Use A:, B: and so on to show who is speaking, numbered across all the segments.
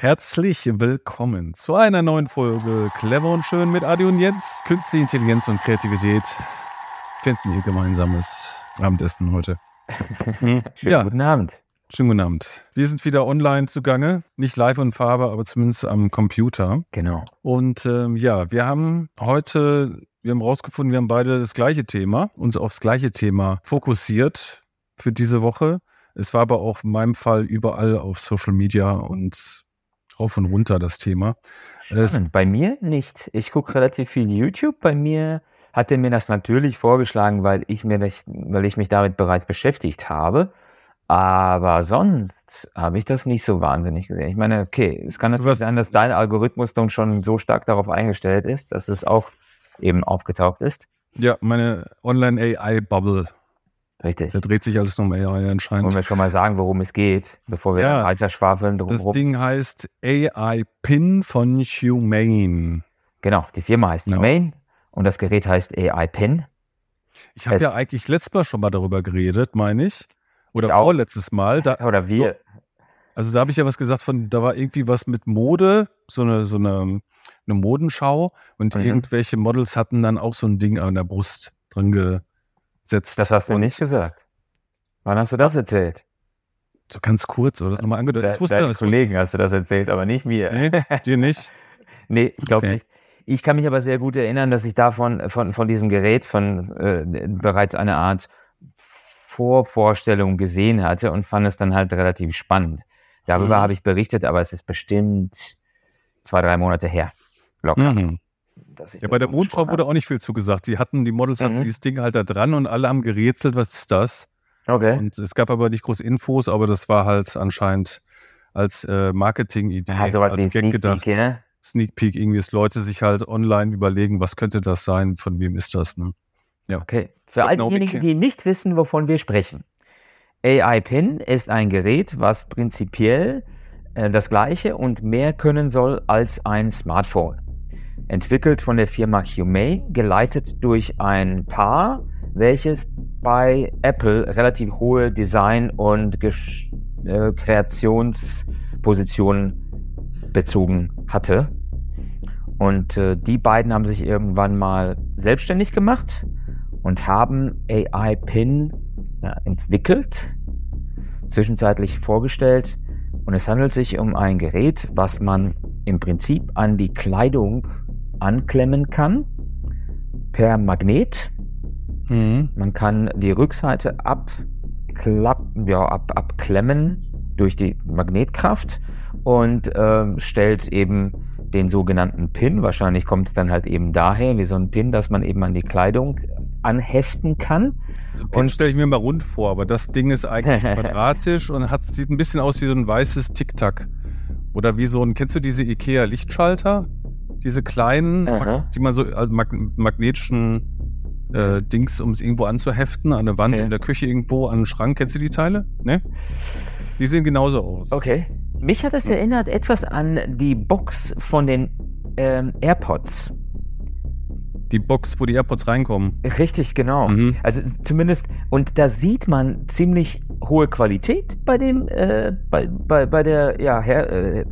A: Herzlich willkommen zu einer neuen Folge Clever und Schön mit Adi und Jens. Künstliche Intelligenz und Kreativität finden ihr gemeinsames Abendessen heute.
B: ja. Guten Abend.
A: Schönen guten Abend. Wir sind wieder online zugange, nicht live in Farbe, aber zumindest am Computer.
B: Genau.
A: Und ähm, ja, wir haben heute, wir haben rausgefunden, wir haben beide das gleiche Thema, uns aufs gleiche Thema fokussiert für diese Woche. Es war aber auch in meinem Fall überall auf Social Media und rauf und runter das Thema.
B: Spannend. Bei mir nicht. Ich gucke relativ viel YouTube. Bei mir hat er mir das natürlich vorgeschlagen, weil ich, mir das, weil ich mich damit bereits beschäftigt habe. Aber sonst habe ich das nicht so wahnsinnig gesehen. Ich meine, okay, es kann natürlich sein, dass dein Algorithmus dann schon so stark darauf eingestellt ist, dass es auch eben aufgetaucht ist.
A: Ja, meine Online-AI-Bubble
B: Richtig.
A: Da dreht sich alles nur um AI anscheinend.
B: Wollen wir schon mal sagen, worum es geht, bevor wir ja, weiter schwafeln
A: drumherum? Das Ding heißt AI Pin von Humane.
B: Genau, die Firma heißt genau. Humane und das Gerät heißt AI Pin.
A: Ich habe ja eigentlich letztes Mal schon mal darüber geredet, meine ich. Oder ich vorletztes Mal. Da,
B: Oder wir.
A: Also da habe ich ja was gesagt von, da war irgendwie was mit Mode, so eine, so eine, eine Modenschau und mhm. irgendwelche Models hatten dann auch so ein Ding an der Brust dran ge, setzt.
B: Das hast du nicht gesagt. Wann hast du das erzählt?
A: So ganz kurz, oder? Nochmal angedeutet.
B: Ich wusste, Deinen Kollegen hast du das erzählt, aber nicht mir.
A: Nee, dir nicht?
B: nee, ich glaube okay. nicht. Ich kann mich aber sehr gut erinnern, dass ich davon, von, von diesem Gerät, von äh, bereits eine Art Vorvorstellung gesehen hatte und fand es dann halt relativ spannend. Darüber mhm. habe ich berichtet, aber es ist bestimmt zwei, drei Monate her.
A: Locker. Mhm ja, bei der Mondschau wurde auch nicht viel zugesagt. Sie hatten, die Models hatten mhm. dieses Ding halt da dran und alle haben gerätselt, was ist das?
B: Okay.
A: Und es gab aber nicht groß Infos, aber das war halt anscheinend als äh, Marketing-Idee,
B: ja, als Gag Sneak
A: gedacht. Peek, ne? Sneak Peek, irgendwie, dass Leute sich halt online überlegen, was könnte das sein, von wem ist das, ne?
B: Ja. Okay. Für all diejenigen, die nicht wissen, wovon wir sprechen. AI Pin ist ein Gerät, was prinzipiell äh, das gleiche und mehr können soll als ein Smartphone entwickelt von der Firma Humay, geleitet durch ein Paar, welches bei Apple relativ hohe Design- und Gesch äh, Kreationspositionen bezogen hatte. Und äh, die beiden haben sich irgendwann mal selbstständig gemacht und haben AI Pin ja, entwickelt, zwischenzeitlich vorgestellt. Und es handelt sich um ein Gerät, was man im Prinzip an die Kleidung anklemmen kann per Magnet. Mhm. Man kann die Rückseite abklappen, ja, ab, abklemmen durch die Magnetkraft und äh, stellt eben den sogenannten Pin. Wahrscheinlich kommt es dann halt eben daher, wie so ein Pin, dass man eben an die Kleidung anheften kann.
A: Also Pin stelle ich mir mal rund vor, aber das Ding ist eigentlich quadratisch und hat, sieht ein bisschen aus wie so ein weißes Tic-Tac. Oder wie so ein, kennst du diese IKEA-Lichtschalter? Diese kleinen, Aha. die man so als mag magnetischen äh, Dings, um es irgendwo anzuheften, an der Wand okay. in der Küche irgendwo, an den Schrank. Kennst du die Teile? Ne? Die sehen genauso aus.
B: Okay. Mich hat es erinnert etwas an die Box von den ähm, AirPods.
A: Die Box, wo die AirPods reinkommen.
B: Richtig, genau. Mhm. Also zumindest, und da sieht man ziemlich hohe Qualität bei dem, äh, bei, bei, bei der, ja, her, äh,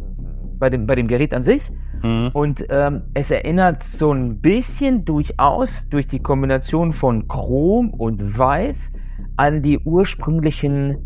B: bei dem, bei dem Gerät an sich. Mhm. Und ähm, es erinnert so ein bisschen durchaus durch die Kombination von Chrom und Weiß an die ursprünglichen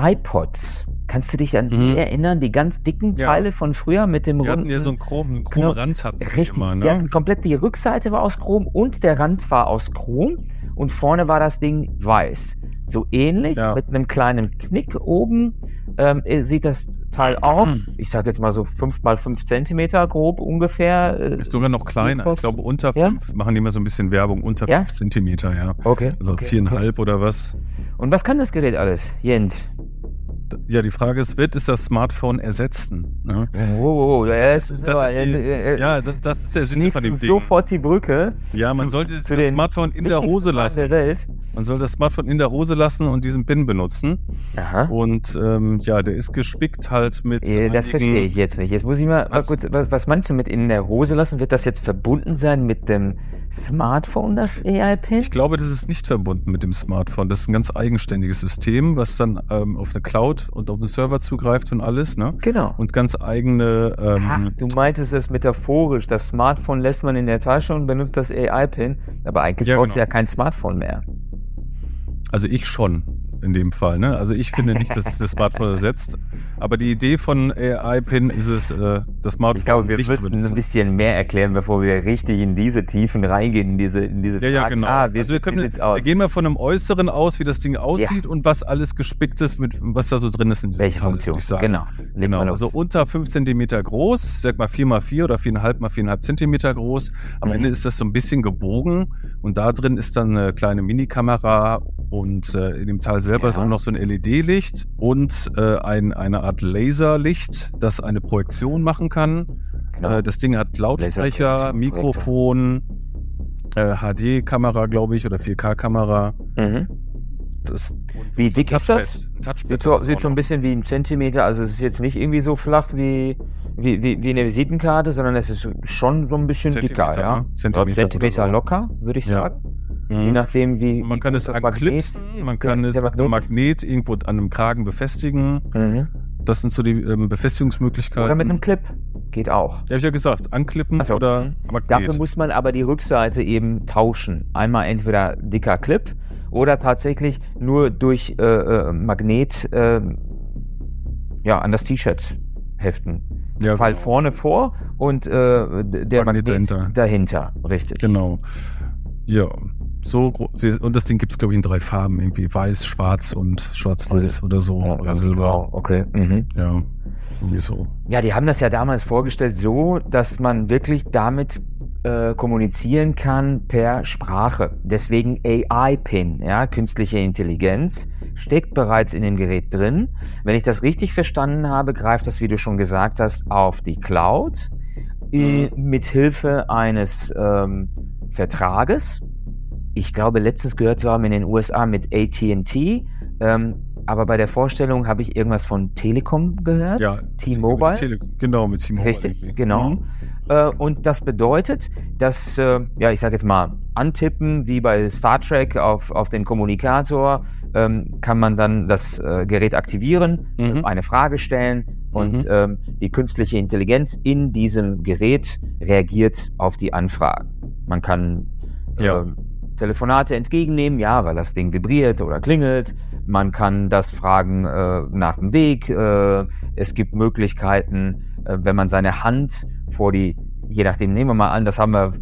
B: iPods. Kannst du dich an die mhm. erinnern, die ganz dicken Teile ja. von früher mit dem
A: die runden... ja so einen chromen Chrom Rand
B: hatten Richtig, immer, ne? ja, komplett die Rückseite war aus Chrom und der Rand war aus Chrom und vorne war das Ding weiß. So ähnlich, ja. mit einem kleinen Knick oben ähm, sieht das Teil auch, hm. ich sage jetzt mal so 5 mal 5 Zentimeter grob ungefähr.
A: Äh, ist sogar noch kleiner. Ich glaube, unter 5 ja? machen die immer so ein bisschen Werbung, unter 5 ja? Zentimeter, ja.
B: Okay.
A: Also
B: okay,
A: 4,5 okay. oder was.
B: Und was kann das Gerät alles, Jens?
A: Ja, die Frage ist, wird es das Smartphone ersetzen?
B: Ne? Oh, oh, oh, das ist, das
A: ist die, äh, ja, das, das, ist der Sinn von dem Ding.
B: Sofort die Brücke.
A: Ja, man sollte das Smartphone in der Hose lassen. Der Welt. Man soll das Smartphone in der Hose lassen und diesen Pin benutzen.
B: Aha.
A: Und ähm, ja, der ist gespickt halt mit.
B: Äh, das verstehe ich jetzt nicht. Jetzt muss ich mal, was? mal kurz, was, was meinst du mit in der Hose lassen? Wird das jetzt verbunden sein mit dem Smartphone das AI-Pin?
A: Ich glaube, das ist nicht verbunden mit dem Smartphone. Das ist ein ganz eigenständiges System, was dann ähm, auf eine Cloud und auf den Server zugreift und alles, ne?
B: Genau.
A: Und ganz eigene. Ähm,
B: Ach, du meintest es metaphorisch. Das Smartphone lässt man in der Tasche und benutzt das AI-Pin. Aber eigentlich
A: Ja,
B: braucht
A: genau.
B: ja kein Smartphone mehr.
A: Also ich schon in dem Fall. Ne? Also ich finde nicht, dass es das Smartphone ersetzt. Aber die Idee von AI-Pin ist es, äh, das Smartphone
B: Ich glaube, wir
A: nicht
B: müssen ein bisschen mehr erklären, bevor wir richtig in diese Tiefen reingehen, in diese, in diese
A: Ja, ja,
B: Fragen.
A: genau.
B: Ah, wie,
A: also wir, können, wir gehen mal von einem Äußeren aus, wie das Ding aussieht und was alles gespickt ist, mit was da so drin ist in
B: Welche Funktion? Genau.
A: Genau,
B: wir
A: also unter 5 cm groß, ich sag mal 4 mal 4 oder 4,5 mal 4,5 cm groß. Am
B: Mhm.
A: Ende ist das so ein bisschen gebogen und da drin ist dann eine kleine Minikamera und äh, in dem Teil selber
B: Ja.
A: ist auch noch so ein LED-Licht und äh, ein, eine Art Laserlicht, das eine Projektion machen kann.
B: Genau.
A: Äh, das Ding hat Lautsprecher, Mikrofon, äh, HD-Kamera, glaube ich, oder 4K-Kamera.
B: Mhm.
A: Das,
B: Wie dick ist das? Sieht so, sieht so ein bisschen wie ein Zentimeter, also es ist jetzt nicht irgendwie so flach wie, wie, wie, wie eine Visitenkarte, sondern es ist schon so ein bisschen
A: Zentimeter,
B: dicker, ja.
A: ne? Zentimeter
B: Zentimeter locker, würde ich
A: Ja. Mhm.
B: Je nachdem, wie.
A: Und man kann es
B: das Magnet-
A: anklipsen, man kann es mit einem
B: Magnet
A: irgendwo an einem Kragen befestigen.
B: Mhm.
A: Das sind so die ähm, Befestigungsmöglichkeiten.
B: Oder mit einem Clip. Geht auch.
A: Ja, hab ich ja gesagt, anklippen
B: Ach so.
A: oder
B: Mhm.
A: Magnet.
B: Dafür muss man aber die Rückseite eben tauschen. Einmal entweder dicker Clip oder tatsächlich nur durch äh, äh, Magnet äh, ja, an das T-Shirt heften.
A: ja,
B: Fall
A: genau.
B: vorne vor und äh, der
A: Magnet
B: Magnet,
A: dahinter.
B: dahinter. Richtig.
A: Genau. Ja. So. Und das Ding gibt es, glaube ich, in drei Farben. Irgendwie weiß, schwarz und schwarz-weiß oder so.
B: Ja,
A: oder Silber.
B: Wow, okay. Mhm.
A: Ja. Irgendwie so.
B: Ja, die haben das ja damals vorgestellt so, dass man wirklich damit äh, kommunizieren kann per Sprache. Deswegen AI-Pin, ja, künstliche Intelligenz, steckt bereits in dem Gerät drin. Wenn ich das richtig verstanden habe, greift das, wie du schon gesagt hast, auf die Cloud äh, mit Hilfe eines ähm, Vertrages. Ich glaube, letztens gehört zu haben in den USA mit AT&T. Ähm, aber bei der Vorstellung habe ich irgendwas von Telekom gehört.
A: Ja.
B: T-Mobile?
A: genau, mit T-Mobile.
B: Richtig,
A: irgendwie.
B: genau.
A: Mhm.
B: Äh, und das bedeutet, dass, äh, ja, ich sage jetzt mal, antippen, wie bei Star Trek auf, auf den Kommunikator, ähm, kann man dann das äh, Gerät aktivieren,
A: Mhm.
B: eine Frage stellen und
A: Mhm.
B: ähm, die künstliche Intelligenz in diesem Gerät reagiert auf die Anfragen. Man kann
A: Ja.
B: Telefonate entgegennehmen, ja, weil das Ding vibriert oder klingelt. Man kann das fragen äh, nach dem Weg. Äh, es gibt Möglichkeiten, äh, wenn man seine Hand vor die, je nachdem, nehmen wir mal an, das haben wir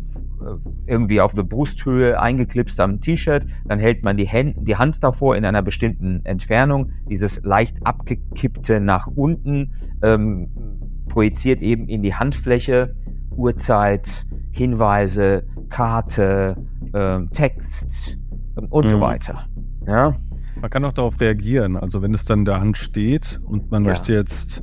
B: äh, irgendwie auf der Brusthöhe eingeklipst am T-Shirt, dann hält man die, Hand, die Hand davor in einer bestimmten Entfernung. Dieses leicht abgekippte nach unten ähm, projiziert eben in die Handfläche Uhrzeit, Hinweise, Karte, ähm, Text ähm, und so
A: Mhm.
B: weiter. Ja,
A: Man kann auch darauf reagieren. Also wenn es dann in der Hand steht und man
B: Ja.
A: möchte jetzt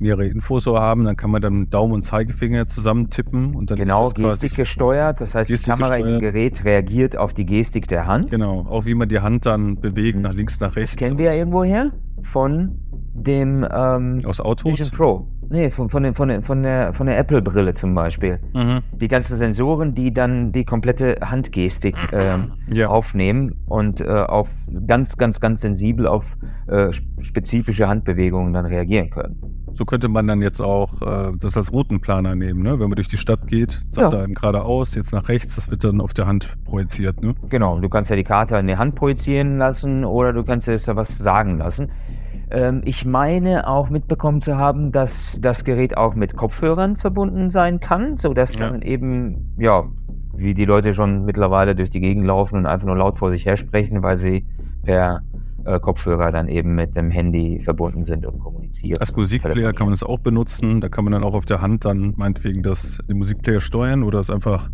A: mehrere Infos so haben, dann kann man dann Daumen und Zeigefinger zusammen tippen und dann
B: genau,
A: ist das
B: Gestik gesteuert. Das heißt, die
A: Gestik
B: Kamera im
A: gesteuert.
B: Gerät reagiert auf die Gestik der Hand.
A: genau, auch wie man die Hand dann bewegt,
B: Mhm.
A: nach links, nach rechts.
B: Das kennen wir ja irgendwo her von dem ähm,
A: Aus Autos.
B: Vision Pro. Nee, von, von, von, von der, von der Apple-Brille zum Beispiel.
A: Mhm.
B: Die ganzen Sensoren, die dann die komplette Handgestik ähm,
A: Ja.
B: aufnehmen und äh, auf ganz, ganz, ganz sensibel auf äh, spezifische Handbewegungen dann reagieren können.
A: So könnte man dann jetzt auch äh, das als Routenplaner nehmen, ne? Wenn man durch die Stadt geht, sagt
B: Ja.
A: er einem geradeaus, jetzt nach rechts, das wird dann auf der Hand projiziert, ne?
B: Genau, du kannst ja die Karte in die Hand projizieren lassen oder du kannst es da was sagen lassen. Ähm, ich meine auch mitbekommen zu haben, dass das Gerät auch mit Kopfhörern verbunden sein kann, sodass
A: Ja.
B: dann eben, ja, wie die Leute schon mittlerweile durch die Gegend laufen und einfach nur laut vor sich her sprechen, weil sie per äh, Kopfhörer dann eben mit dem Handy verbunden sind und kommunizieren.
A: Als Musikplayer kann man es auch benutzen. Da kann man dann auch auf der Hand dann meinetwegen das, den Musikplayer steuern oder es einfach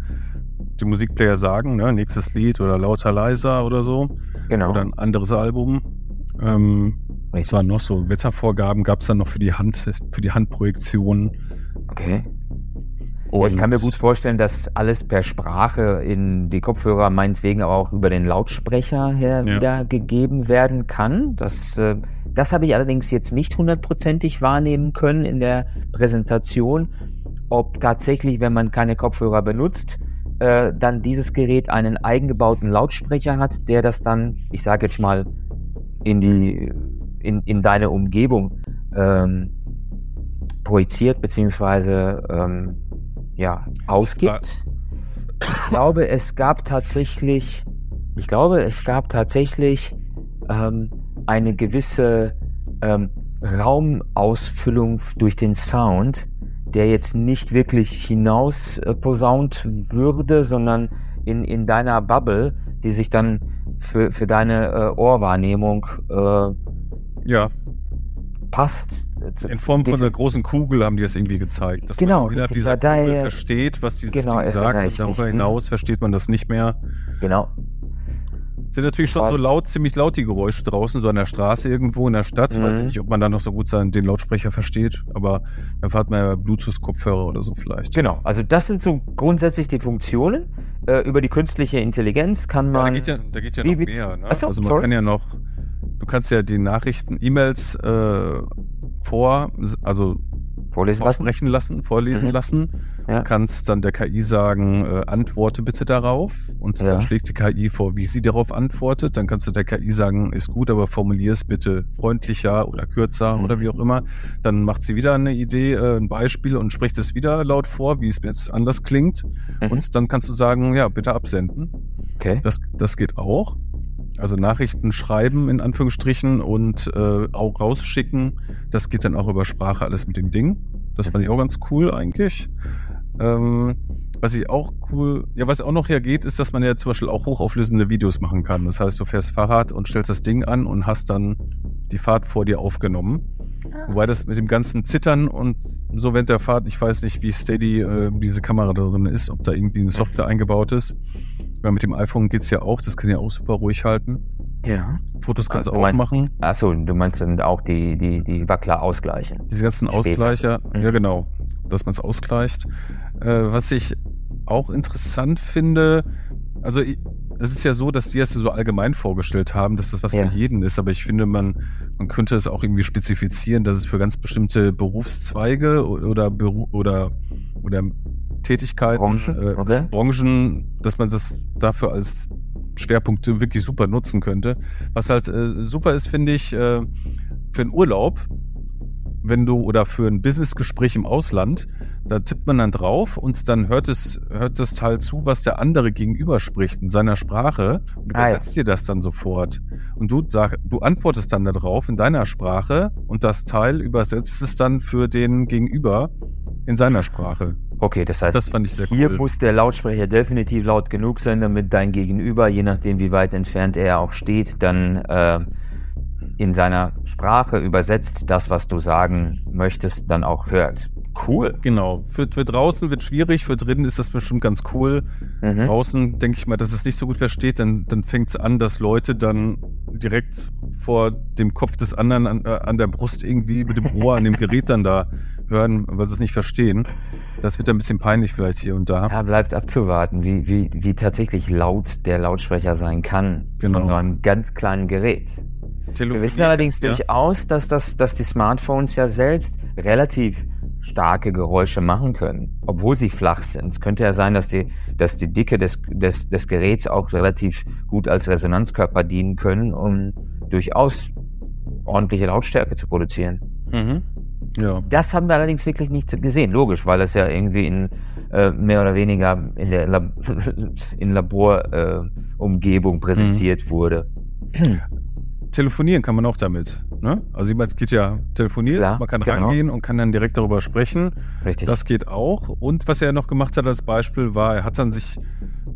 A: dem Musikplayer sagen, ne? nächstes Lied oder lauter, leiser oder so.
B: Genau.
A: Oder ein anderes Album. Ähm, was waren noch so? Wettervorgaben gab es dann noch für die Hand, für die Handprojektion.
B: Okay. Ja, ich kann mir gut vorstellen, dass alles per Sprache in die Kopfhörer meinetwegen aber auch über den Lautsprecher her
A: Ja.
B: wiedergegeben werden kann. Das, äh, das habe ich allerdings jetzt nicht hundertprozentig wahrnehmen können in der Präsentation, ob tatsächlich, wenn man keine Kopfhörer benutzt, äh, dann dieses Gerät einen eingebauten Lautsprecher hat, der das dann, ich sage jetzt mal, in die in, in deine Umgebung ähm, projiziert bzw. Ähm, ja, ausgibt. Ich glaube, es gab tatsächlich, ich glaube, es gab tatsächlich ähm, eine gewisse ähm, Raumausfüllung durch den Sound, der jetzt nicht wirklich hinaus äh, posaunt würde, sondern in, in deiner Bubble, die sich dann für, für deine äh, Ohrwahrnehmung äh,
A: ja.
B: passt.
A: In Form von einer großen Kugel haben die das irgendwie gezeigt.
B: Dass genau, man
A: innerhalb dieser Kugel versteht, was dieses genau, Ding sagt. Und darüber hinaus versteht man das nicht mehr.
B: Genau.
A: Sind natürlich schon so laut, ziemlich laut die Geräusche draußen, so an der Straße irgendwo in der Stadt. Mhm. Weiß nicht, ob man da noch so gut den Lautsprecher versteht, aber dann fährt man ja Bluetooth-Kopfhörer oder so vielleicht.
B: Genau, also das sind so grundsätzlich die Funktionen. Äh, über die künstliche Intelligenz kann man.
A: Ja, da geht ja, da geht ja noch mehr. Ne? Achso, also man sorry. kann ja noch, du kannst ja die Nachrichten, E-Mails äh, vor, also
B: vorlesen
A: lassen, lassen vorlesen mhm. lassen. Ja. Kannst dann der KI sagen, äh, antworte bitte darauf. Und ja. dann schlägt die KI vor, wie sie darauf antwortet. Dann kannst du der KI sagen, ist gut, aber formulier es bitte freundlicher oder kürzer mhm. oder wie auch immer. Dann macht sie wieder eine Idee, äh, ein Beispiel und spricht es wieder laut vor, wie es jetzt anders klingt. Mhm. Und dann kannst du sagen, ja, bitte absenden.
B: Okay.
A: Das, das geht auch. Also Nachrichten schreiben in Anführungsstrichen und äh, auch rausschicken. Das geht dann auch über Sprache alles mit dem Ding. Das fand ich auch ganz cool eigentlich. Ähm, was ich auch cool, ja, was auch noch hier geht, ist, dass man ja zum Beispiel auch hochauflösende Videos machen kann. Das heißt, du fährst Fahrrad und stellst das Ding an und hast dann die Fahrt vor dir aufgenommen. Ah. Wobei das mit dem ganzen Zittern und so während der Fahrt, ich weiß nicht, wie steady äh, diese Kamera da drin ist, ob da irgendwie eine Software eingebaut ist. Weil mit dem iPhone geht es ja auch, das kann ja auch super ruhig halten.
B: Ja.
A: Fotos kannst du auch meinst, machen.
B: Achso, du meinst dann auch die, die, die Wackler ausgleichen.
A: Diese ganzen Später. Ausgleicher, mhm. ja genau, dass man es ausgleicht. Äh, was ich auch interessant finde, also es ist ja so, dass die es so allgemein vorgestellt haben, dass das was ja. für jeden ist, aber ich finde, man, man könnte es auch irgendwie spezifizieren, dass es für ganz bestimmte Berufszweige oder, Beru oder, oder Tätigkeiten,
B: Branchen, äh,
A: okay. Branchen, dass man das dafür als Schwerpunkte wirklich super nutzen könnte. Was halt äh, super ist, finde ich, äh, für einen Urlaub, wenn du oder für ein Businessgespräch im Ausland, da tippt man dann drauf und dann hört es, hört das Teil zu, was der andere gegenüber spricht in seiner Sprache und ah, übersetzt ja. dir das dann sofort. Und du sag, du antwortest dann darauf in deiner Sprache und das Teil übersetzt es dann für den Gegenüber in seiner Sprache.
B: Okay, das heißt,
A: das
B: hier cool. muss der Lautsprecher definitiv laut genug sein, damit dein Gegenüber, je nachdem wie weit entfernt er auch steht, dann äh, in seiner Sprache übersetzt das, was du sagen möchtest, dann auch hört.
A: Cool. Genau. Für, für draußen wird schwierig, für drinnen ist das bestimmt ganz cool. Mhm. Draußen denke ich mal, dass es nicht so gut versteht, dann, dann fängt es an, dass Leute dann direkt vor dem Kopf des anderen an, äh, an der Brust irgendwie mit dem Ohr an dem Gerät dann da hören, weil sie es nicht verstehen. Das wird ein bisschen peinlich vielleicht hier und da.
B: Ja, bleibt abzuwarten, wie, wie, wie tatsächlich laut der Lautsprecher sein kann.
A: Genau.
B: Von so einem ganz kleinen Gerät. Wir wissen allerdings ja. durchaus, dass, das, dass die Smartphones ja selbst relativ starke Geräusche machen können, obwohl sie flach sind. Es könnte ja sein, dass die, dass die Dicke des, des, des Geräts auch relativ gut als Resonanzkörper dienen können, um durchaus ordentliche Lautstärke zu produzieren.
A: Mhm. Ja.
B: Das haben wir allerdings wirklich nicht gesehen, logisch, weil es ja irgendwie in äh, mehr oder weniger in der Lab Laborumgebung äh, präsentiert mhm. wurde.
A: Telefonieren kann man auch damit. Ne? Also jemand geht ja telefoniert, Klar, man kann genau. rangehen und kann dann direkt darüber sprechen.
B: Richtig.
A: Das geht auch. Und was er noch gemacht hat als Beispiel war, er hat dann sich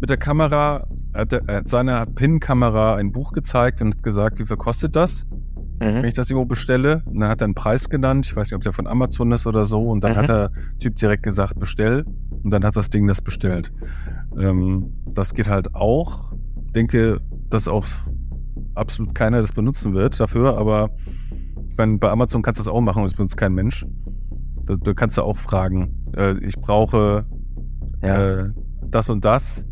A: mit der Kamera, er hat, er hat seiner PIN-Kamera ein Buch gezeigt und hat gesagt, wie viel kostet das? mhm. wenn ich das irgendwo bestelle. Und dann hat er einen Preis genannt. Ich weiß nicht, ob der von Amazon ist oder so. Und dann mhm. hat der Typ direkt gesagt, bestell. Und dann hat das Ding das bestellt. Ähm, das geht halt auch. Denke, dass auch absolut keiner das benutzen wird dafür. Aber ich meine, bei Amazon kannst du das auch machen und es benutzt kein Mensch. Da, da kannst du auch fragen. Äh, ich brauche ja. äh, das und das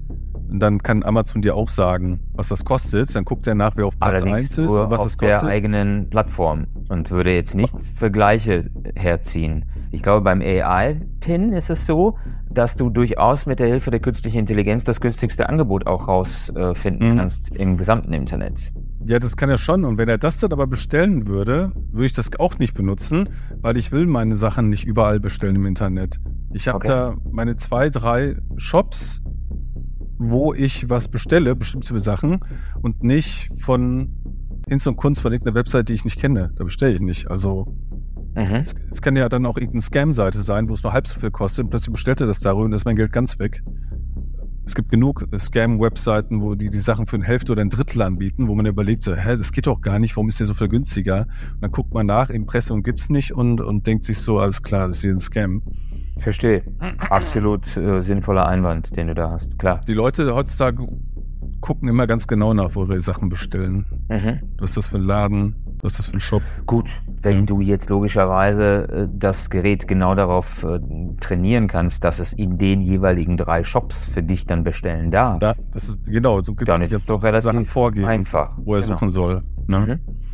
A: und dann kann Amazon dir auch sagen, was das kostet. Dann guckt er nach, wer auf Platz
B: Allerdings
A: 1 ist
B: und was es kostet. Auf der eigenen Plattform und würde jetzt nicht Vergleiche herziehen. Ich glaube, beim AI-Pin ist es so, dass du durchaus mit der Hilfe der künstlichen Intelligenz das günstigste Angebot auch rausfinden äh, mhm. kannst im gesamten Internet.
A: Ja, das kann er schon. Und wenn er das dann aber bestellen würde, würde ich das auch nicht benutzen, weil ich will meine Sachen nicht überall bestellen im Internet. Ich habe okay. da meine zwei, drei Shops, wo ich was bestelle, bestimmte Sachen und nicht von Hinz und Kunst von irgendeiner Website, die ich nicht kenne. Da bestelle ich nicht. Also mhm. es, es, kann ja dann auch irgendeine Scam-Seite sein, wo es nur halb so viel kostet und plötzlich bestellt er das darüber und ist mein Geld ganz weg. Es gibt genug Scam-Webseiten, wo die die Sachen für eine Hälfte oder ein Drittel anbieten, wo man überlegt, so, hä, das geht doch gar nicht, warum ist der so viel günstiger? Und dann guckt man nach, Impressum gibt's nicht und, und denkt sich so, alles klar, das ist hier ein Scam.
B: Verstehe. Absolut äh, sinnvoller Einwand, den du da hast, klar.
A: Die Leute heutzutage gucken immer ganz genau nach, wo ihre Sachen bestellen. Mhm. Was ist das für ein Laden? Was ist das für ein Shop?
B: Gut, wenn ja. du jetzt logischerweise äh, das Gerät genau darauf äh, trainieren kannst, dass es in den jeweiligen drei Shops für dich dann bestellen darf. Da,
A: das ist, genau, so
B: gibt es jetzt doch relativ Sachen vorgeben,
A: einfach, wo er genau. suchen soll. Ne? Mhm.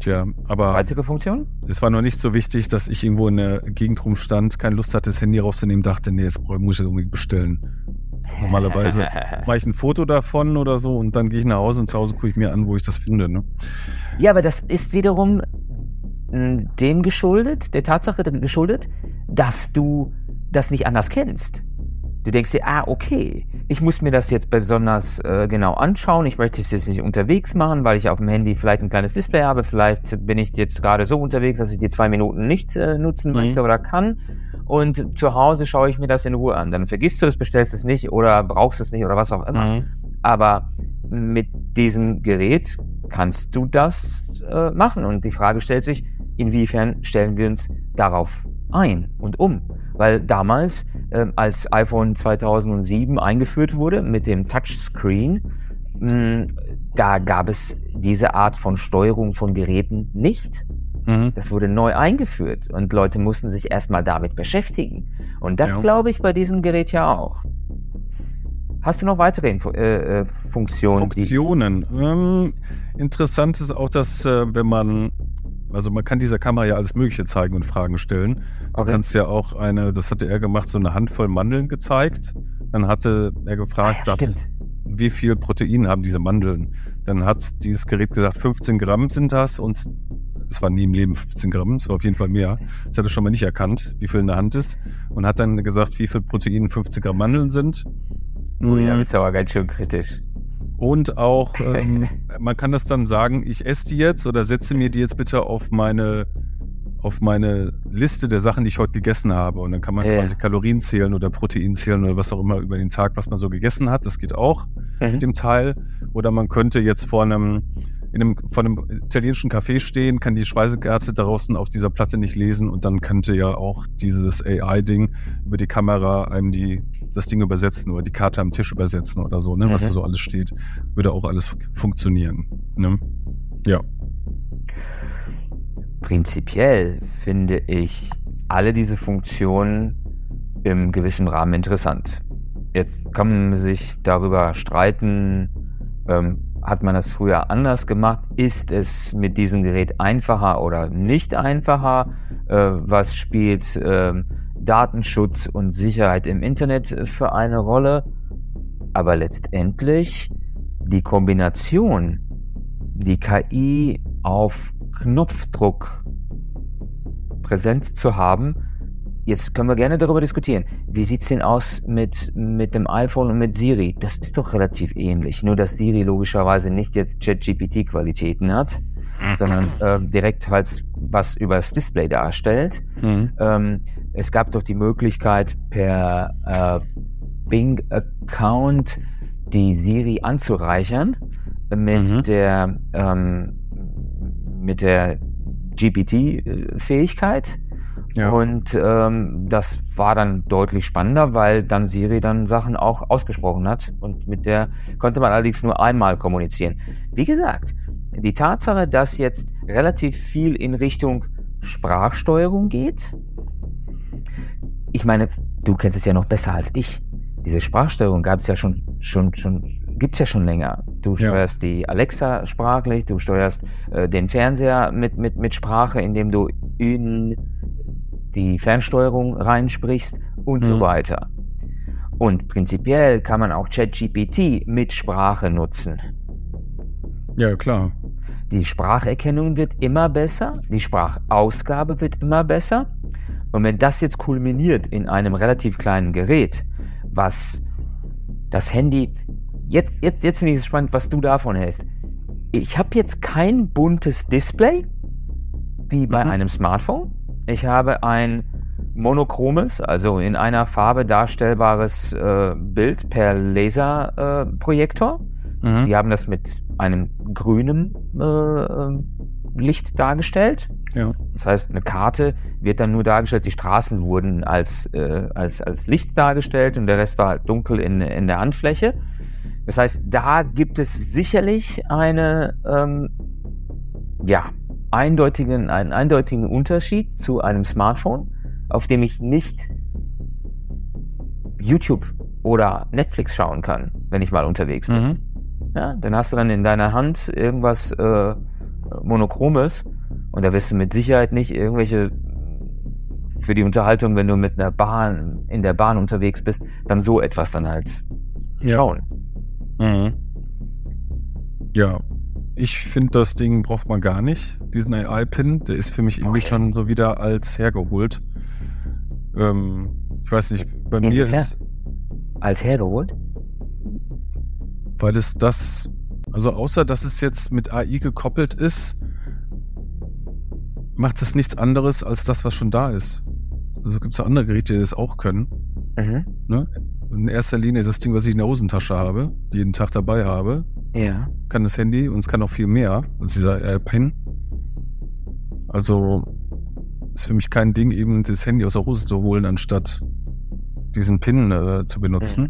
A: Tja, aber.
B: Weitere Funktion?
A: Es war noch nicht so wichtig, dass ich irgendwo in der Gegend rumstand, keine Lust hatte, das Handy rauszunehmen, dachte, nee, jetzt muss ich das unbedingt bestellen. Normalerweise mache ich ein Foto davon oder so und dann gehe ich nach Hause und zu Hause gucke ich mir an, wo ich das finde. Ne?
B: Ja, aber das ist wiederum hm, dem geschuldet, der Tatsache geschuldet, dass du das nicht anders kennst. Du denkst dir, ah, okay, ich muss mir das jetzt besonders äh, genau anschauen. Ich möchte es jetzt nicht unterwegs machen, weil ich auf dem Handy vielleicht ein kleines Display habe. Vielleicht bin ich jetzt gerade so unterwegs, dass ich die zwei Minuten nicht äh, nutzen mhm. möchte oder kann und zu Hause schaue ich mir das in Ruhe an. Dann vergisst du es, bestellst es nicht oder brauchst es nicht oder was auch immer. Mhm. Aber mit diesem Gerät kannst du das äh, machen. Und die Frage stellt sich, inwiefern stellen wir uns darauf ein und um? Weil damals, äh, als iPhone 2007 eingeführt wurde mit dem Touchscreen, mh, hm, da gab es diese Art von Steuerung von Geräten nicht. Mhm. Das wurde neu eingeführt und Leute mussten sich erstmal damit beschäftigen. Und das ja. glaube ich bei diesem Gerät ja auch. Hast du noch weitere Info äh, äh, Funktionen?
A: Funktionen. Ähm, interessant ist auch, dass äh, wenn man, also man kann dieser Kamera ja alles Mögliche zeigen und Fragen stellen. Du okay. kannst ja auch eine, das hatte er gemacht, so eine Handvoll Mandeln gezeigt. Dann hatte er gefragt, ah, ja, wie viel Protein haben diese Mandeln? Dann hat dieses Gerät gesagt, 15 Gramm sind das und es war nie im Leben 15 Gramm, es war auf jeden Fall mehr. Das hat er schon mal nicht erkannt, wie viel in der Hand ist. Und hat dann gesagt, wie viel Protein 50 Gramm Mandeln sind.
B: Oh ja, das ist aber ganz schön kritisch.
A: Und auch, ähm, man kann das dann sagen, ich esse die jetzt oder setze mir die jetzt bitte auf meine, auf meine Liste der Sachen, die ich heute gegessen habe. Und dann kann man ja. quasi Kalorien zählen oder Protein zählen oder was auch immer über den Tag, was man so gegessen hat. Das geht auch mhm. mit dem Teil. Oder man könnte jetzt vor einem in einem, von einem italienischen Café stehen, kann die Speisekarte draußen auf dieser Platte nicht lesen und dann könnte ja auch dieses AI-Ding über die Kamera einem die, das Ding übersetzen oder die Karte am Tisch übersetzen oder so, ne, mhm. was da so alles steht, würde auch alles funktionieren. Ne? Ja.
B: Prinzipiell finde ich alle diese Funktionen im gewissen Rahmen interessant. Jetzt kann man sich darüber streiten, ähm, hat man das früher anders gemacht? Ist es mit diesem Gerät einfacher oder nicht einfacher? Äh, was spielt äh, Datenschutz und Sicherheit im Internet für eine Rolle? Aber letztendlich die Kombination, die KI auf Knopfdruck präsent zu haben, Jetzt können wir gerne darüber diskutieren. Wie sieht es denn aus mit, mit dem iPhone und mit Siri? Das ist doch relativ ähnlich. Nur, dass Siri logischerweise nicht jetzt ChatGPT-Qualitäten hat, sondern äh, direkt halt was übers Display darstellt. Mhm. Ähm, es gab doch die Möglichkeit, per äh, Bing-Account die Siri anzureichern mit mhm. der ähm, mit der GPT-Fähigkeit ja. Und ähm, das war dann deutlich spannender, weil dann Siri dann Sachen auch ausgesprochen hat. Und mit der konnte man allerdings nur einmal kommunizieren. Wie gesagt, die Tatsache, dass jetzt relativ viel in Richtung Sprachsteuerung geht, ich meine, du kennst es ja noch besser als ich. Diese Sprachsteuerung gab es ja schon, schon, schon, gibt es ja schon länger. Du steuerst ja. die Alexa sprachlich, du steuerst äh, den Fernseher mit, mit, mit Sprache, indem du in die Fernsteuerung reinsprichst und so
A: Mhm.
B: weiter. Und prinzipiell kann man auch ChatGPT mit Sprache nutzen.
A: Ja, klar.
B: Die Spracherkennung wird immer besser, die Sprachausgabe wird immer besser. Und wenn das jetzt kulminiert in einem relativ kleinen Gerät, was das Handy, jetzt, jetzt, jetzt finde ich es spannend, was du davon hältst. Ich habe jetzt kein buntes Display wie bei
A: Mhm.
B: einem Smartphone. Ich habe ein monochromes, also in einer Farbe darstellbares äh, Bild per Laserprojektor. Äh.
A: Mhm.
B: Die haben das mit einem grünen äh, äh, Licht dargestellt.
A: Ja.
B: Das heißt, eine Karte wird dann nur dargestellt, die Straßen wurden als, äh, als, als Licht dargestellt und der Rest war dunkel in, in der Handfläche. Das heißt, da gibt es sicherlich eine, ähm, ja, eindeutigen, einen eindeutigen Unterschied zu einem Smartphone, auf dem ich nicht YouTube oder Netflix schauen kann, wenn ich mal unterwegs bin.
A: Mhm.
B: Ja, dann hast du dann in deiner Hand irgendwas äh, Monochromes und da wirst du mit Sicherheit nicht irgendwelche für die Unterhaltung, wenn du mit einer Bahn in der Bahn unterwegs bist, dann so etwas dann halt
A: Ja.
B: schauen.
A: Mhm. Ja, ich finde, das Ding braucht man gar nicht. Diesen AI-Pin, der ist für mich irgendwie
B: Okay.
A: schon so wieder als hergeholt. Ähm, ich weiß nicht, bei mir
B: Inwiefern?
A: ist,
B: Als hergeholt?
A: weil es das, also außer dass es jetzt mit AI gekoppelt ist, macht es nichts anderes als das, was schon da ist. Also gibt es andere Geräte, die das auch können.
B: Mhm.
A: Ne? In erster Linie das Ding, was ich in der Hosentasche habe, jeden Tag dabei habe,
B: Ja.
A: kann das Handy und es kann auch viel mehr als dieser AirPin. Also ist für mich kein Ding, eben das Handy aus der Hose zu holen, anstatt diesen Pin äh, zu benutzen.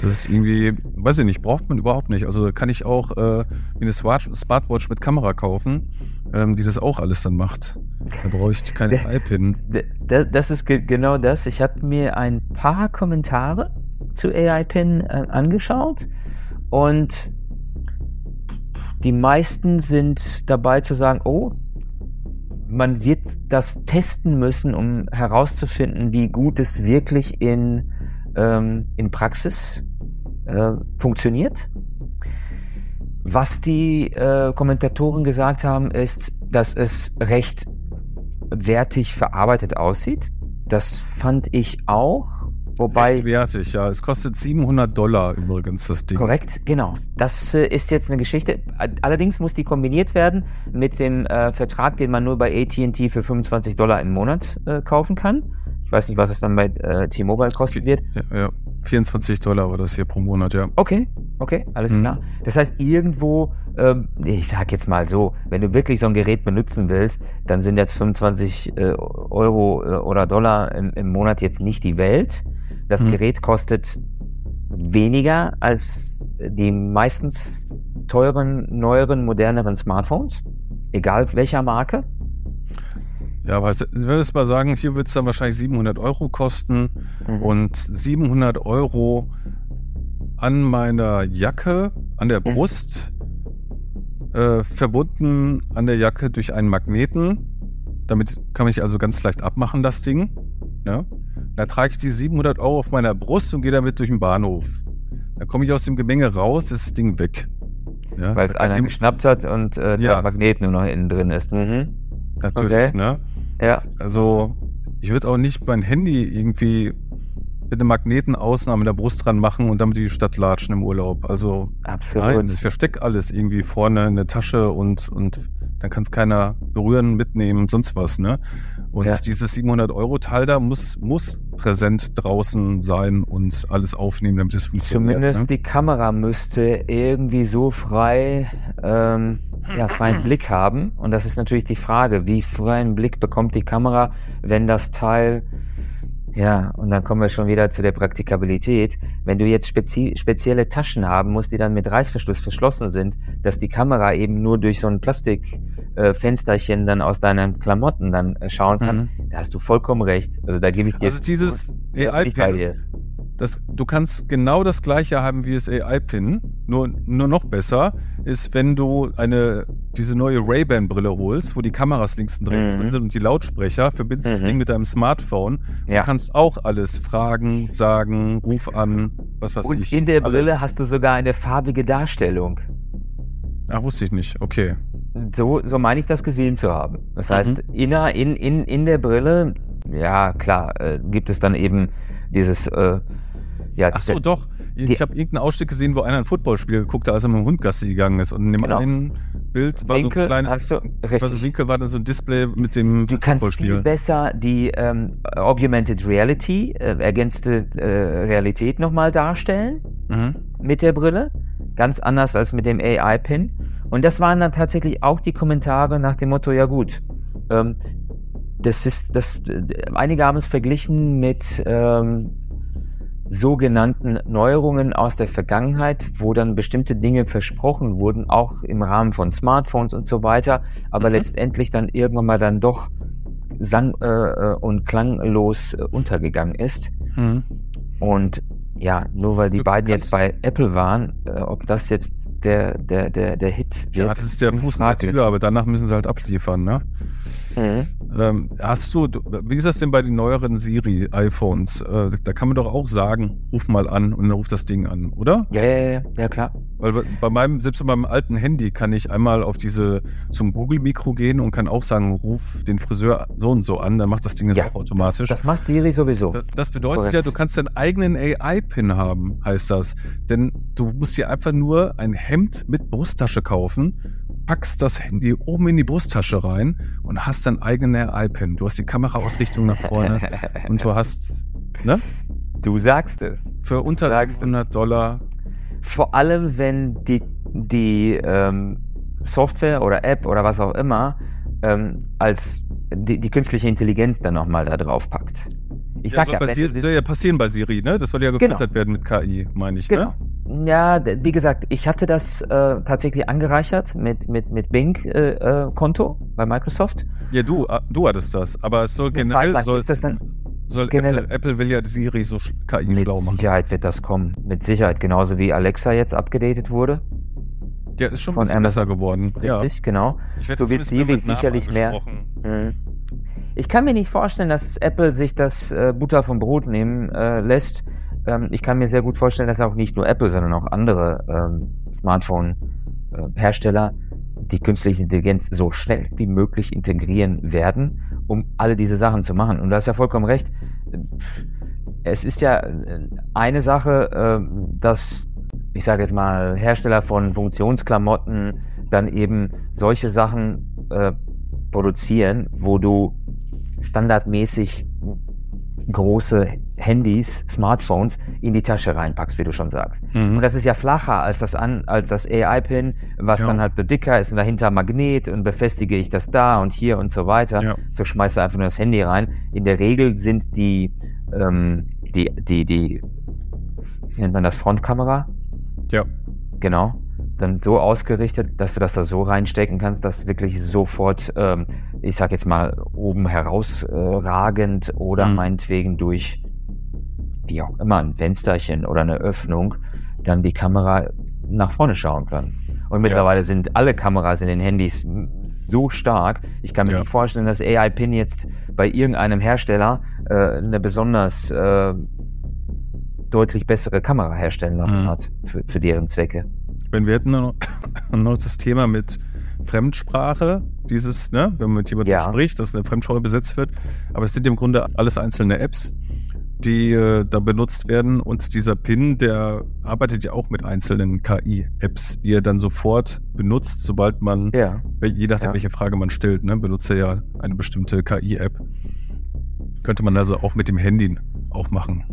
A: Das ist irgendwie, weiß ich nicht, braucht man überhaupt nicht. Also kann ich auch äh, eine Smart Smartwatch mit Kamera kaufen, ähm, die das auch alles dann macht. Da brauche ich keine
B: Der-
A: iPin.
B: D- da- Das ist ge genau das. Ich habe mir ein paar Kommentare zu AI-Pin äh, angeschaut und die meisten sind dabei zu sagen, oh, man wird das testen müssen, um herauszufinden, wie gut es wirklich in, ähm, in Praxis äh, funktioniert. Was die äh, Kommentatoren gesagt haben, ist, dass es recht wertig verarbeitet aussieht. Das fand ich auch. Wobei,
A: Recht wertig, ja. Es kostet 700 Dollar übrigens, das Ding.
B: korrekt, genau. Das äh, ist jetzt eine Geschichte. Allerdings muss die kombiniert werden mit dem äh, Vertrag, den man nur bei AT&T für 25 Dollar im Monat äh, kaufen kann. Ich weiß nicht, was es dann bei äh, T-Mobile kosten wird.
A: Ja, ja. 24 Dollar war das hier pro Monat, ja.
B: Okay, okay, alles
A: Mhm.
B: klar. Das heißt, irgendwo, ähm, ich sag jetzt mal so, wenn du wirklich so ein Gerät benutzen willst, dann sind jetzt 25 äh, Euro äh, oder Dollar im Monat jetzt nicht die Welt. Das
A: Mhm.
B: Gerät kostet weniger als die meistens teuren, neueren, moderneren Smartphones, egal welcher Marke.
A: Ja, aber ich würde es mal sagen, hier wird es dann wahrscheinlich 700 Euro kosten und 700 Euro an meiner Jacke, an der
B: Mhm.
A: Brust, äh, verbunden an der Jacke durch einen Magneten. Damit kann ich also ganz leicht abmachen, das Ding. Ja? Da trage ich die 700 Euro auf meiner Brust und gehe damit durch den Bahnhof. Dann komme ich aus dem Gemenge raus, ist das Ding weg. Ja?
B: Weil es einer geschnappt hat und äh,
A: Ja.
B: der Magnet nur noch innen drin ist. Mhm.
A: Natürlich,
B: Okay.
A: ne?
B: Ja.
A: Also, ich würde auch nicht mein Handy irgendwie mit einem Magnetenausnahme der Brust dran machen und damit die Stadt latschen im Urlaub. Also,
B: Absolut.
A: nein, ich verstecke alles irgendwie vorne in der Tasche und, und dann kann es keiner berühren, mitnehmen, sonst was, ne? Und
B: Ja.
A: dieses 700-Euro-Teil da muss, muss präsent draußen sein und alles aufnehmen, damit es funktioniert.
B: Zumindest
A: Ne?
B: die Kamera müsste irgendwie so frei, ähm, ja, freien Blick haben. Und das ist natürlich die Frage, wie freien Blick bekommt die Kamera, wenn das Teil, ja, und dann kommen wir schon wieder zu der Praktikabilität. Wenn du jetzt spezi spezielle Taschen haben musst, die dann mit Reißverschluss verschlossen sind, dass die Kamera eben nur durch so ein Plastikfensterchen äh, dann aus deinen Klamotten dann äh, schauen kann,
A: Mhm.
B: da hast du vollkommen recht. Also da gebe ich dir
A: Also dieses
B: Ja,
A: das, du kannst genau das gleiche haben wie das AI-Pin, nur, nur noch besser ist, wenn du eine, diese neue Ray-Ban-Brille holst, wo die Kameras links und rechts
B: Mhm.
A: drin sind und die Lautsprecher, verbindest das
B: Mhm.
A: Ding mit deinem Smartphone.
B: Ja.
A: Du kannst auch alles fragen, sagen, ruf an, was weiß
B: Und
A: ich.
B: in der Brille
A: alles.
B: hast du sogar eine farbige Darstellung.
A: Ach, wusste ich nicht. Okay.
B: So, so meine ich das gesehen zu haben. Das heißt,
A: Mhm.
B: in, in, in der Brille, ja klar, äh, gibt es dann eben dieses, äh, ja,
A: Ach so, doch. Ich habe irgendeinen Ausschnitt gesehen, wo einer ein Footballspiel geguckt hat, als er mit dem Hund Gassi gegangen ist. Und in dem
B: Genau.
A: einen Bild war
B: Winkel
A: so ein kleines
B: du,
A: war so. Winkel war dann so ein Display mit dem
B: Du kannst viel
A: Footballspiel.
B: besser die ähm, Augmented Reality, äh, ergänzte äh, Realität nochmal darstellen
A: Mhm.
B: mit der Brille. Ganz anders als mit dem AI-Pin. Und das waren dann tatsächlich auch die Kommentare nach dem Motto, ja gut, ähm, das ist, das, äh, einige haben es verglichen mit ähm, sogenannten Neuerungen aus der Vergangenheit, wo dann bestimmte Dinge versprochen wurden, auch im Rahmen von Smartphones und so weiter, aber
A: Mhm.
B: letztendlich dann irgendwann mal dann doch sang äh, äh, und klanglos äh, untergegangen ist.
A: Mhm.
B: Und ja, nur weil die
A: Du
B: beiden jetzt bei Apple waren, äh, ob das jetzt der, der, der, der Hit
A: Ja, das ist der Fuß in der
B: Fraglich.
A: Tür, aber danach müssen sie halt abliefern, ne?
B: Mhm.
A: Ähm, hast du, wie ist das denn bei den neueren Siri-iPhones? Äh, da kann man doch auch sagen, ruf mal an und dann ruft das Ding an, oder?
B: Ja, ja, ja, ja, klar.
A: Weil bei- bei meinem, selbst bei meinem alten Handy kann ich einmal auf diese, zum Google-Mikro gehen und kann auch sagen, ruf den Friseur so und so an, dann macht das Ding das
B: Ja,
A: auch automatisch.
B: Das macht Siri sowieso.
A: Das, das bedeutet
B: Korrekt.
A: ja, du kannst deinen eigenen AI-Pin haben, heißt das. Denn du musst dir einfach nur ein Hemd mit Brusttasche kaufen, packst das Handy oben in die Brusttasche rein und hast deinen eigenen AI-Pin. Du hast die Kameraausrichtung nach vorne und du hast, ne?
B: du sagst es.
A: Für unter
B: Sagst du.
A: 700 Dollar.
B: Vor allem, wenn die, die ähm, Software oder App oder was auch immer ähm, als die, die künstliche Intelligenz dann nochmal da drauf packt. Ich
A: Ja,
B: sag
A: soll,
B: ja, wenn
A: passier,
B: du-
A: soll ja passieren bei Siri, ne? Das soll ja
B: Genau.
A: gefüttert werden mit KI, meine ich,
B: Genau.
A: ne?
B: Ja, wie gesagt, ich hatte das äh, tatsächlich angereichert mit, mit, mit Bing-Konto bei Microsoft.
A: Ja, du, äh, du hattest das. Aber es soll generell, soll,
B: ist das dann
A: soll
B: generell-
A: Apple, Apple will ja Siri so KI
B: mit
A: schlau machen.
B: Sicherheit wird das kommen. Mit Sicherheit, genauso wie Alexa jetzt abgedatet wurde.
A: Ja, ist schon ein
B: Von
A: bisschen
B: Amazon.
A: besser geworden. Ja.
B: Richtig, genau.
A: Ich werd
B: So wird Siri
A: mit
B: sicherlich mehr-
A: angesprochen.
B: Ich kann mir nicht vorstellen, dass Apple sich das äh, Butter vom Brot nehmen äh, lässt. Ähm, ich kann mir sehr gut vorstellen, dass auch nicht nur Apple, sondern auch andere ähm, Smartphone-Hersteller die künstliche Intelligenz so schnell wie möglich integrieren werden, um alle diese Sachen zu machen. Und du hast ja vollkommen recht. Es ist ja äh, eine Sache, äh, dass ich sage jetzt mal Hersteller von Funktionsklamotten dann eben solche Sachen äh, produzieren, wo du standardmäßig große Handys, Smartphones in die Tasche reinpackst, wie du schon sagst.
A: Mhm.
B: Und das ist ja flacher als das, an, als das AI-Pin, was
A: Ja.
B: dann halt dicker ist und dahinter Magnet und befestige ich das da und hier und so weiter.
A: Ja.
B: So schmeißt du einfach nur das Handy rein. In der Regel sind die, ähm, die, die, die, wie nennt man das, Frontkamera?
A: Ja.
B: Genau. Dann so ausgerichtet, dass du das da so reinstecken kannst, dass wirklich sofort, ähm, ich sag jetzt mal, oben herausragend oder
A: Mhm.
B: meinetwegen durch, wie auch immer, ein Fensterchen oder eine Öffnung, dann die Kamera nach vorne schauen kann. Und mittlerweile sind alle Kameras in den Handys so stark, ich kann mir
A: Ja.
B: nicht vorstellen, dass AI-Pin jetzt bei irgendeinem Hersteller äh, eine besonders äh, deutlich bessere Kamera herstellen lassen
A: Mhm.
B: hat für, für deren Zwecke.
A: Wenn wir hätten noch, noch das Thema mit Fremdsprache, dieses, ne, wenn man mit jemandem
B: Ja.
A: spricht, dass eine Fremdsprache besetzt wird. Aber es sind im Grunde alles einzelne Apps, die äh, da benutzt werden. Und dieser PIN, der arbeitet ja auch mit einzelnen KI-Apps, die er dann sofort benutzt, sobald man,
B: Ja.
A: je nachdem,
B: Ja.
A: welche Frage man stellt, ne, benutzt er ja eine bestimmte KI-App. Könnte man also auch mit dem Handy auch machen.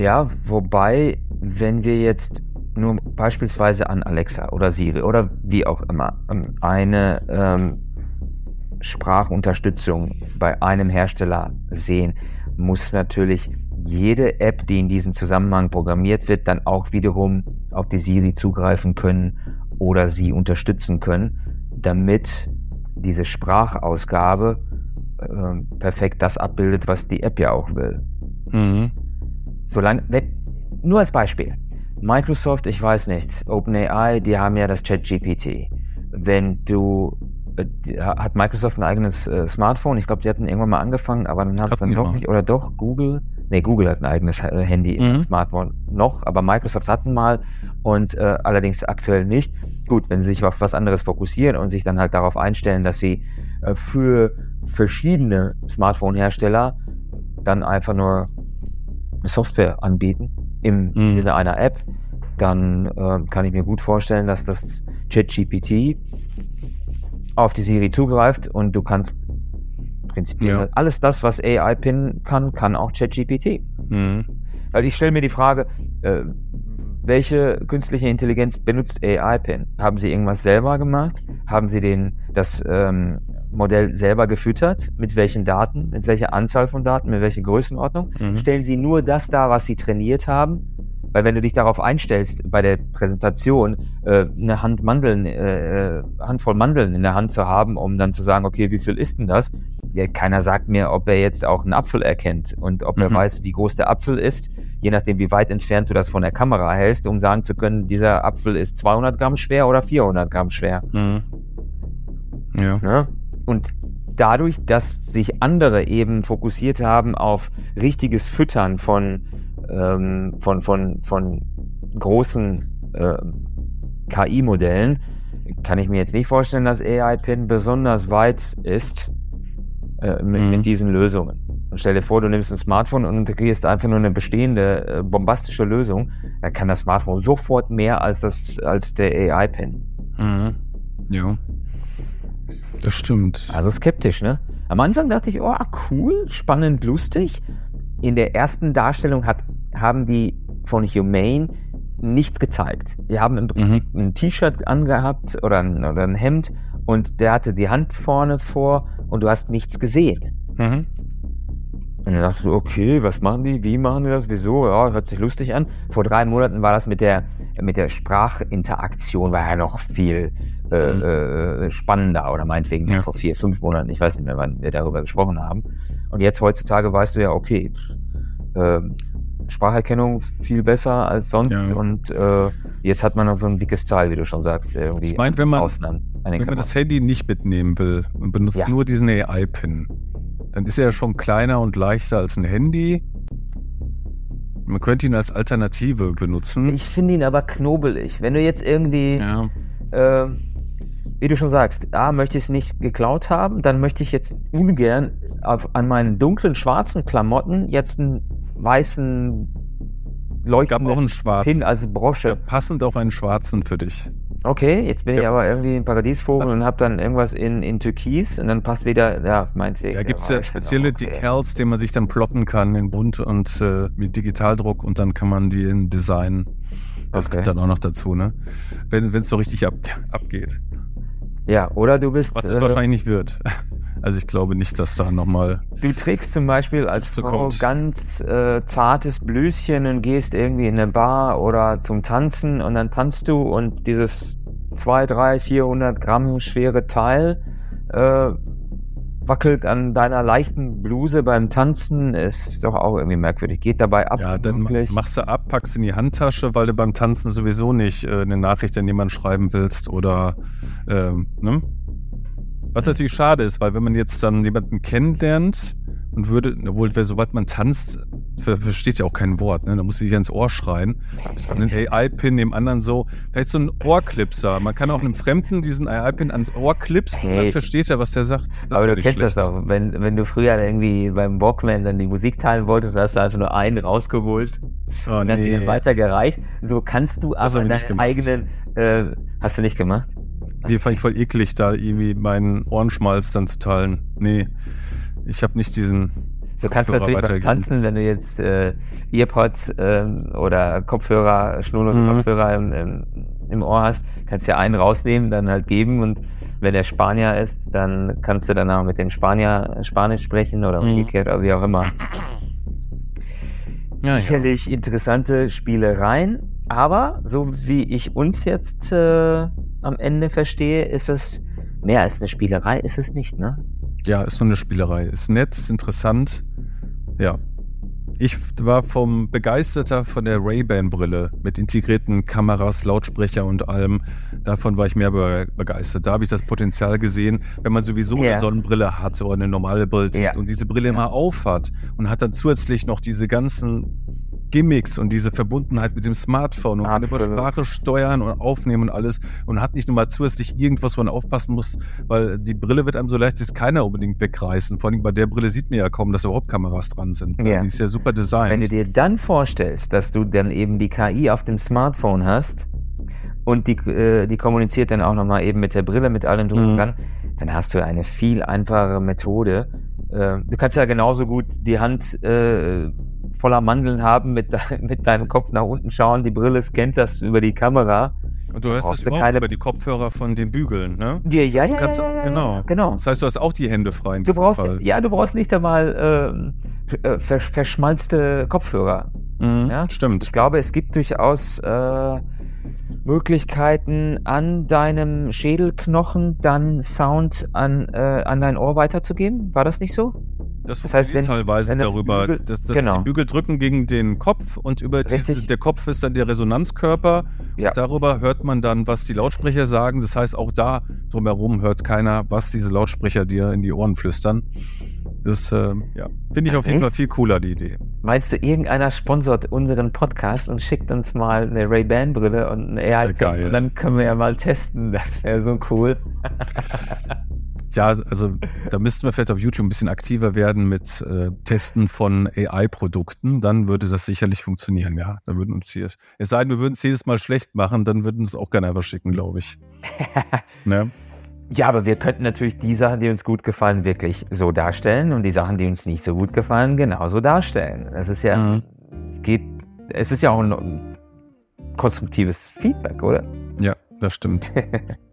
B: Ja, wobei, wenn wir jetzt nur beispielsweise an Alexa oder Siri oder wie auch immer ähm, eine ähm, Sprachunterstützung bei einem Hersteller sehen, muss natürlich jede App, die in diesem Zusammenhang programmiert wird, dann auch wiederum auf die Siri zugreifen können oder sie unterstützen können, damit diese Sprachausgabe ähm, perfekt das abbildet, was die App ja auch will.
A: Mhm.
B: Solange, wenn, nur als Beispiel. Microsoft, ich weiß nicht, OpenAI, die haben ja das ChatGPT. Wenn du äh, hat Microsoft ein eigenes äh, Smartphone? Ich glaube, die hatten irgendwann mal angefangen, aber dann haben es dann doch nicht. Oder doch, Google? Nee, Google hat ein eigenes äh, Handy, mhm. Smartphone noch, aber Microsoft hatten mal und äh, allerdings aktuell nicht. Gut, wenn sie sich auf was anderes fokussieren und sich dann halt darauf einstellen, dass sie äh, für verschiedene Smartphone-Hersteller dann einfach nur Software anbieten im mhm. Sinne einer App, dann äh, kann ich mir gut vorstellen, dass das ChatGPT auf die Siri zugreift und du kannst prinzipiell ja. alles das, was AI-Pin kann, kann auch ChatGPT. Mhm. Weil ich stelle mir die Frage, äh, welche künstliche Intelligenz benutzt AI-Pin? Haben sie irgendwas selber gemacht? Haben sie den, das ähm, Modell selber gefüttert? Mit welchen Daten? Mit welcher Anzahl von Daten? Mit welcher Größenordnung? Mhm. Stellen sie nur das dar, was sie trainiert haben? Weil wenn du dich darauf einstellst, bei der Präsentation äh, eine Hand Mandeln, äh, äh, Handvoll Mandeln in der Hand zu haben, um dann zu sagen, okay, wie viel ist denn das? Ja, keiner sagt mir, ob er jetzt auch einen Apfel erkennt und ob mhm. er weiß, wie groß der Apfel ist, je nachdem, wie weit entfernt du das von der Kamera hältst, um sagen zu können, dieser Apfel ist 200 Gramm schwer oder 400 Gramm schwer. Mhm. Ja. ja. Ne? Und dadurch, dass sich andere eben fokussiert haben auf richtiges Füttern von ähm, von, von, von großen äh, KI-Modellen kann ich mir jetzt nicht vorstellen, dass AI-Pin besonders weit ist äh, mit, mhm. mit, diesen Lösungen. Und stell dir vor, du nimmst ein Smartphone und integrierst einfach nur eine bestehende, äh, bombastische Lösung, dann kann das Smartphone sofort mehr als, das, als der AI-Pin.
A: Mhm. Ja. Das stimmt.
B: Also skeptisch, ne? Am Anfang dachte ich, oh, cool, spannend, lustig. In der ersten Darstellung hat haben die von Humane nichts gezeigt. Die haben im Prinzip mhm. ein T-Shirt angehabt oder ein, oder ein Hemd und der hatte die Hand vorne vor und du hast nichts gesehen. Mhm. Und dann dachte du, okay, was machen die? Wie machen die das? Wieso? Ja, hört sich lustig an. Vor drei Monaten war das mit der, mit der Sprachinteraktion, war ja noch viel äh, mhm. äh, spannender oder meinetwegen ja. vor vier, fünf Monaten. Ich weiß nicht mehr, wann wir darüber gesprochen haben. Und jetzt heutzutage weißt du ja, okay, äh, Spracherkennung viel besser als sonst ja. und äh, jetzt hat man noch so ein dickes Teil, wie du schon sagst, irgendwie
A: ich mein, wenn man, wenn man das Handy nicht mitnehmen will und benutzt ja. nur diesen AI-Pin, dann ist er ja schon kleiner und leichter als ein Handy. Man könnte ihn als Alternative benutzen.
B: Ich finde ihn aber knobelig. Wenn du jetzt irgendwie, ja. äh, wie du schon sagst, A, möchte ich es nicht geklaut haben, dann möchte ich jetzt ungern auf, an meinen dunklen schwarzen Klamotten jetzt ein weißen
A: leuchtenden
B: Pin als Brosche. Ja,
A: passend auf einen schwarzen für dich.
B: Okay, jetzt bin ja. ich aber irgendwie ein Paradiesvogel und habe dann irgendwas in, in Türkis und dann passt wieder, ja, meinetwegen.
A: Da gibt es ja spezielle okay. Decals, die man sich dann plotten kann in bunt und äh, mit Digitaldruck und dann kann man die in Design. Das okay. kommt dann auch noch dazu, ne? Wenn es so richtig ab, abgeht.
B: Ja, oder du bist.
A: Was es äh, wahrscheinlich nicht wird. Also ich glaube nicht, dass da nochmal.
B: Du trägst zum Beispiel als Frau ganz äh, zartes Blüschen und gehst irgendwie in eine Bar oder zum Tanzen und dann tanzt du und dieses 2, 3, 400 Gramm schwere Teil äh, wackelt an deiner leichten Bluse beim Tanzen, ist doch auch irgendwie merkwürdig. Geht dabei ab.
A: Ja, dann wirklich. machst du ab, packst in die Handtasche, weil du beim Tanzen sowieso nicht äh, eine Nachricht an jemanden schreiben willst oder ähm, ne? Was natürlich schade ist, weil wenn man jetzt dann jemanden kennenlernt und würde, obwohl, sobald man tanzt, versteht ja auch kein Wort, ne? Da muss man sich ins Ohr schreien. Einen AI-Pin dem anderen so, vielleicht so ein Ohrclipser. Man kann auch einem Fremden diesen AI-Pin ans Ohr klipsen, hey. dann versteht er, was der sagt.
B: Das Aber du kennst schlecht. das doch. Wenn, wenn du früher irgendwie beim Walkman dann die Musik teilen wolltest, hast du also nur einen rausgeholt oh, und nee. hast ihn weitergereicht. So kannst du aber deinen eigenen, äh, hast du nicht gemacht?
A: Die fand ich voll eklig, da irgendwie meinen Ohrenschmalz dann zu teilen. Nee, ich habe nicht diesen.
B: Du kannst natürlich auch tanzen, wenn du jetzt äh, Earpods äh, oder Kopfhörer, schnurlose mhm. Kopfhörer im, im, Ohr hast, kannst ja einen rausnehmen, dann halt geben und wenn der Spanier ist, dann kannst du danach mit dem Spanier Spanisch sprechen oder mhm. umgekehrt oder wie auch immer. Ja, Sicherlich ja. interessante Spielereien, aber so wie ich uns jetzt äh, am Ende verstehe, ist es mehr als eine Spielerei, ist es nicht, ne?
A: Ja, ist nur eine Spielerei. Ist nett, ist interessant. Ja. Ich war vom Begeisterter von der Ray-Ban-Brille mit integrierten Kameras, Lautsprecher und allem. Davon war ich mehr be begeistert. Da habe ich das Potenzial gesehen, wenn man sowieso yeah. eine Sonnenbrille hat oder eine normale Brille yeah. und diese Brille immer auf hat und hat dann zusätzlich noch diese ganzen Gimmicks und diese Verbundenheit mit dem Smartphone und kann über Sprache steuern und aufnehmen und alles und hat nicht nur mal zusätzlich irgendwas, wo man aufpassen muss, weil die Brille wird einem so leicht ist keiner unbedingt wegreißen. Vor allem bei der Brille sieht man ja kaum, dass überhaupt Kameras dran sind.
B: Ja.
A: Die ist ja super designt.
B: Wenn du dir dann vorstellst, dass du dann eben die KI auf dem Smartphone hast und die, äh, die kommuniziert dann auch nochmal eben mit der Brille, mit allem drum mhm. dran, dann hast du eine viel einfachere Methode. Äh, du kannst ja genauso gut die Hand äh, voller Mandeln haben, mit, mit deinem Kopf nach unten schauen, die Brille scannt das über die Kamera.
A: Und du hörst es überhaupt keine... über die Kopfhörer von den Bügeln, ne?
B: Ja, ja, ja, ja, ja,
A: genau. genau. Das heißt, du hast auch die Hände frei in
B: du brauchst, Fall. Ja, du brauchst nicht einmal äh, äh vers verschmalzte Kopfhörer.
A: Mhm, ja? Stimmt.
B: Ich glaube, es gibt durchaus äh, Möglichkeiten, an deinem Schädelknochen dann Sound an, äh, an dein Ohr weiterzugeben. War das nicht so?
A: Das, das heißt, wenn, teilweise wenn das darüber, Bügel, dass, dass genau. die Bügel drücken gegen den Kopf und über die, der Kopf ist dann der Resonanzkörper. Ja. darüber hört man dann, was die Lautsprecher sagen. Das heißt, auch da drumherum hört keiner, was diese Lautsprecher dir in die Ohren flüstern. Das äh, ja, finde ich auf jeden Fall viel cooler, die Idee.
B: Meinst du, irgendeiner sponsort unseren Podcast und schickt uns mal eine Ray-Ban-Brille und eine AI? Geil. Und dann können wir ja mal testen. Das wäre so cool.
A: Ja, also da müssten wir vielleicht auf YouTube ein bisschen aktiver werden mit äh, Testen von AI-Produkten. Dann würde das sicherlich funktionieren, ja. Da würden uns hier, es sei denn, wir würden es jedes Mal schlecht machen, dann würden es auch gerne einfach schicken, glaube ich.
B: ne? Ja, aber wir könnten natürlich die Sachen, die uns gut gefallen, wirklich so darstellen und die Sachen, die uns nicht so gut gefallen, genauso darstellen. Das ist ja, mhm. es geht, es ist ja auch ein konstruktives Feedback, oder?
A: Ja, das stimmt.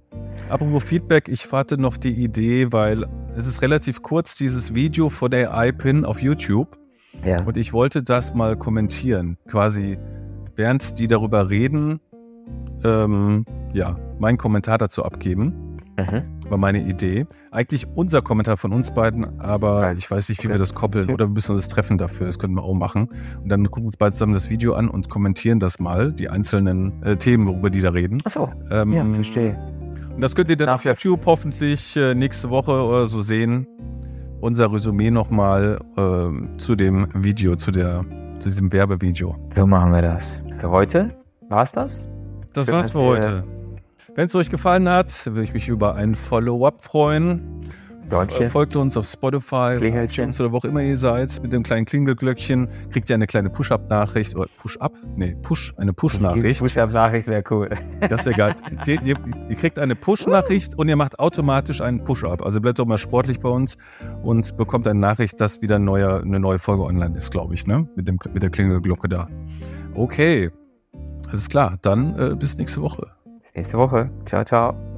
A: Apropos Feedback, ich warte noch die Idee, weil es ist relativ kurz, dieses Video von der iPin auf YouTube. Ja. Und ich wollte das mal kommentieren, quasi während die darüber reden, ähm, ja, meinen Kommentar dazu abgeben. Mhm. War meine Idee. Eigentlich unser Kommentar von uns beiden, aber ich weiß nicht, wie wir das koppeln oder wir müssen uns treffen dafür. Das können wir auch machen. Und dann gucken wir uns beide zusammen das Video an und kommentieren das mal, die einzelnen äh, Themen, worüber die da reden.
B: Achso, ähm, ja, verstehe.
A: Das könnt ihr dann auf YouTube hoffentlich äh, nächste Woche oder so sehen. Unser Resümee nochmal äh, zu dem Video, zu, der, zu diesem Werbevideo.
B: So machen wir das. Für heute war's das?
A: Das Schön, war's für heute. Wenn es euch gefallen hat, würde ich mich über ein Follow-up freuen. Däumchen. Folgt uns auf Spotify, iTunes oder wo auch immer ihr seid. Mit dem kleinen Klingelglöckchen kriegt ihr eine kleine Push-Up-Nachricht. Oder Push-Up? Nee, Push, eine Push-Nachricht.
B: Push-Up-Nachricht wäre cool.
A: Das wäre geil. ihr, ihr, kriegt eine Push-Nachricht und ihr macht automatisch einen Push-Up. Also bleibt doch mal sportlich bei uns und bekommt eine Nachricht, dass wieder ein neuer, eine neue Folge online ist, glaube ich, ne? Mit, dem, mit der Klingelglocke da. Okay. Alles klar. Dann äh, bis nächste Woche.
B: Nächste Woche. Ciao, ciao.